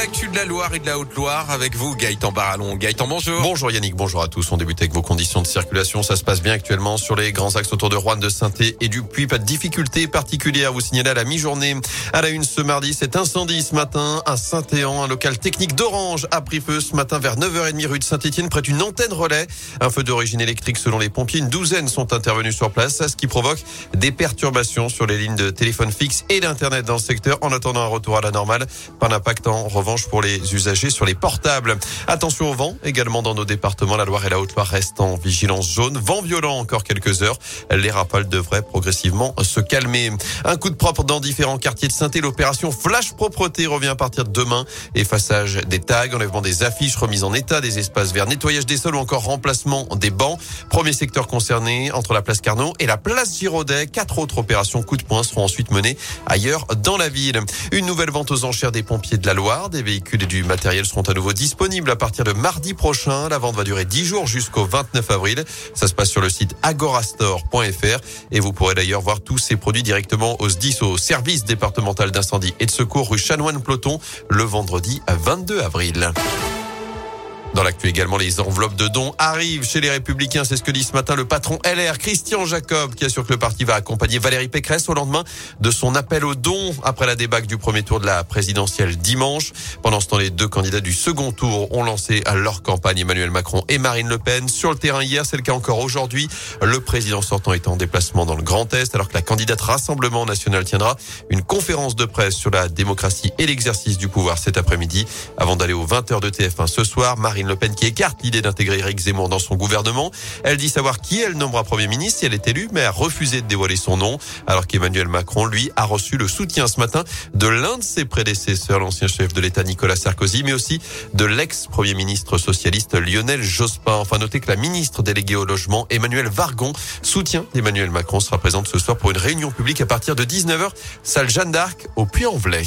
L'actu de la Loire et de la Haute-Loire avec vous, Gaëtan Barallon. Gaëtan, bonjour. Bonjour Yannick, bonjour à tous. On débute avec vos conditions de circulation. Ça se passe bien actuellement sur les grands axes autour de Rouen, de saint et du Puy. Pas de difficultés particulières. Vous signalez à la mi-journée. À la une ce mardi, cet incendie ce matin à Saint-Éan. Un local technique d'Orange a pris feu ce matin vers 9h30 rue de Saint-Étienne près d'une antenne relais. Un feu d'origine électrique selon les pompiers. Une douzaine sont intervenus sur place, ce qui provoque des perturbations sur les lignes de téléphone fixe et d'internet dans le secteur en attendant un retour à la normale. Pas d'impact en revanche pour les usagers sur les portables. Attention au vent également dans nos départements. La Loire et la Haute-Loire restent en vigilance jaune. Vent violent encore quelques heures. Les rafales devraient progressivement se calmer. Un coup de propre dans différents quartiers de saint L'opération Flash Propreté revient à partir de demain. Effaçage des tags, enlèvement des affiches, remise en état des espaces verts, nettoyage des sols ou encore remplacement des bancs. Premier secteur concerné entre la place Carnot et la place Giraudet. Quatre autres opérations coup de poing seront ensuite menées ailleurs dans la ville. Une nouvelle vente aux enchères des pompiers de la Loire. Des véhicules et du matériel seront à nouveau disponibles à partir de mardi prochain. La vente va durer 10 jours jusqu'au 29 avril. Ça se passe sur le site agorastore.fr et vous pourrez d'ailleurs voir tous ces produits directement au au service départemental d'incendie et de secours rue Chanoine-Ploton le vendredi 22 avril. Dans l'actu également, les enveloppes de dons arrivent chez les Républicains. C'est ce que dit ce matin le patron LR, Christian Jacob, qui assure que le parti va accompagner Valérie Pécresse au lendemain de son appel aux dons après la débâcle du premier tour de la présidentielle dimanche. Pendant ce temps, les deux candidats du second tour ont lancé à leur campagne Emmanuel Macron et Marine Le Pen. Sur le terrain hier, c'est le cas encore aujourd'hui. Le président sortant est en déplacement dans le Grand Est, alors que la candidate Rassemblement National tiendra une conférence de presse sur la démocratie et l'exercice du pouvoir cet après-midi. Avant d'aller aux 20h de TF1 ce soir, Le Pen qui écarte l'idée d'intégrer Eric Zemmour dans son gouvernement. Elle dit savoir qui elle nommera Premier ministre si elle est élue, mais a refusé de dévoiler son nom, alors qu'Emmanuel Macron, lui, a reçu le soutien ce matin de l'un de ses prédécesseurs, l'ancien chef de l'État Nicolas Sarkozy, mais aussi de l'ex-premier ministre socialiste Lionel Jospin. Enfin, notez que la ministre déléguée au logement, Emmanuel Vargon, soutien d'Emmanuel Macron, sera présente ce soir pour une réunion publique à partir de 19h, salle Jeanne d'Arc au Puy-en-Velay.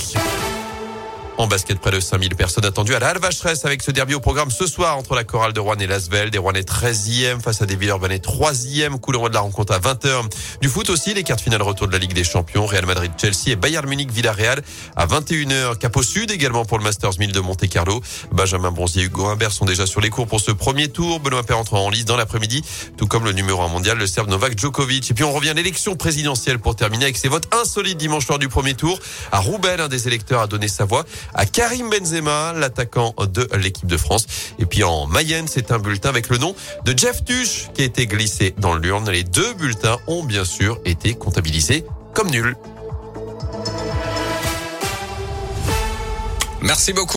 En basket, près de 5000 personnes attendues à la Alvacheresse avec ce derby au programme ce soir entre la chorale de Rouen et Lasvel. Des Rouennais 13e face à des Villeurbanais 3e. Coup de la rencontre à 20h. Du foot aussi, les cartes finales retour de la Ligue des Champions. Real Madrid, Chelsea et Bayern Munich, Villarreal à 21h. Cap au Sud également pour le Masters 1000 de Monte Carlo. Benjamin Bronzier et Hugo Humbert sont déjà sur les cours pour ce premier tour. Benoît Paire entre en lice dans l'après-midi, tout comme le numéro 1 mondial, le Serbe Novak Djokovic. Et puis on revient à l'élection présidentielle pour terminer avec ses votes insolites dimanche soir du premier tour. À Roubaix, un des électeurs a donné sa voix à Karim Benzema, l'attaquant de l'équipe de France. Et puis en Mayenne, c'est un bulletin avec le nom de Jeff Tuch qui a été glissé dans l'urne. Les deux bulletins ont bien sûr été comptabilisés comme nuls. Merci beaucoup.